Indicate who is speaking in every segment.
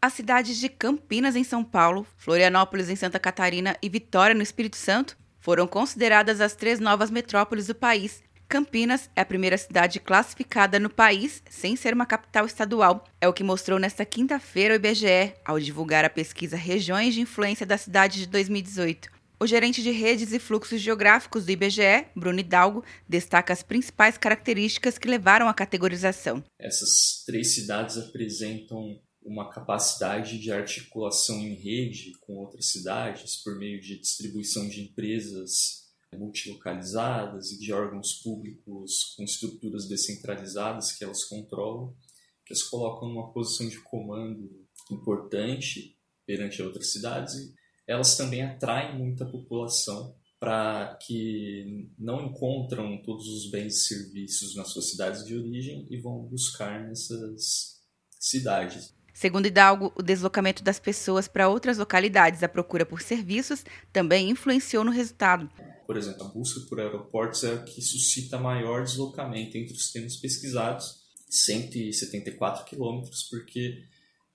Speaker 1: As cidades de Campinas, em São Paulo, Florianópolis, em Santa Catarina e Vitória, no Espírito Santo, foram consideradas as três novas metrópoles do país. Campinas é a primeira cidade classificada no país sem ser uma capital estadual. É o que mostrou nesta quinta-feira o IBGE ao divulgar a pesquisa Regiões de Influência da Cidade de 2018. O gerente de redes e fluxos geográficos do IBGE, Bruno Hidalgo, destaca as principais características que levaram à categorização.
Speaker 2: Essas três cidades apresentam uma capacidade de articulação em rede com outras cidades por meio de distribuição de empresas multilocalizadas e de órgãos públicos com estruturas descentralizadas que elas controlam, que as colocam numa posição de comando importante perante outras cidades e elas também atraem muita população para que não encontram todos os bens e serviços nas suas cidades de origem e vão buscar nessas cidades.
Speaker 1: Segundo Hidalgo, o deslocamento das pessoas para outras localidades à procura por serviços também influenciou no resultado.
Speaker 2: Por exemplo, a busca por aeroportos é o que suscita maior deslocamento entre os temas pesquisados, 174 quilômetros, porque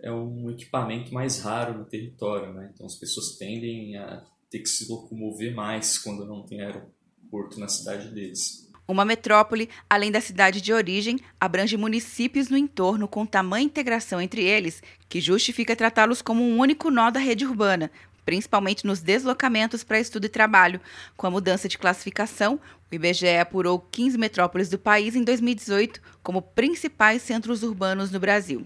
Speaker 2: é um equipamento mais raro no território, né? então as pessoas tendem a ter que se locomover mais quando não tem aeroporto na cidade deles.
Speaker 1: Uma metrópole, além da cidade de origem, abrange municípios no entorno com tamanha integração entre eles que justifica tratá-los como um único nó da rede urbana, principalmente nos deslocamentos para estudo e trabalho. Com a mudança de classificação, o IBGE apurou 15 metrópoles do país em 2018 como principais centros urbanos no Brasil.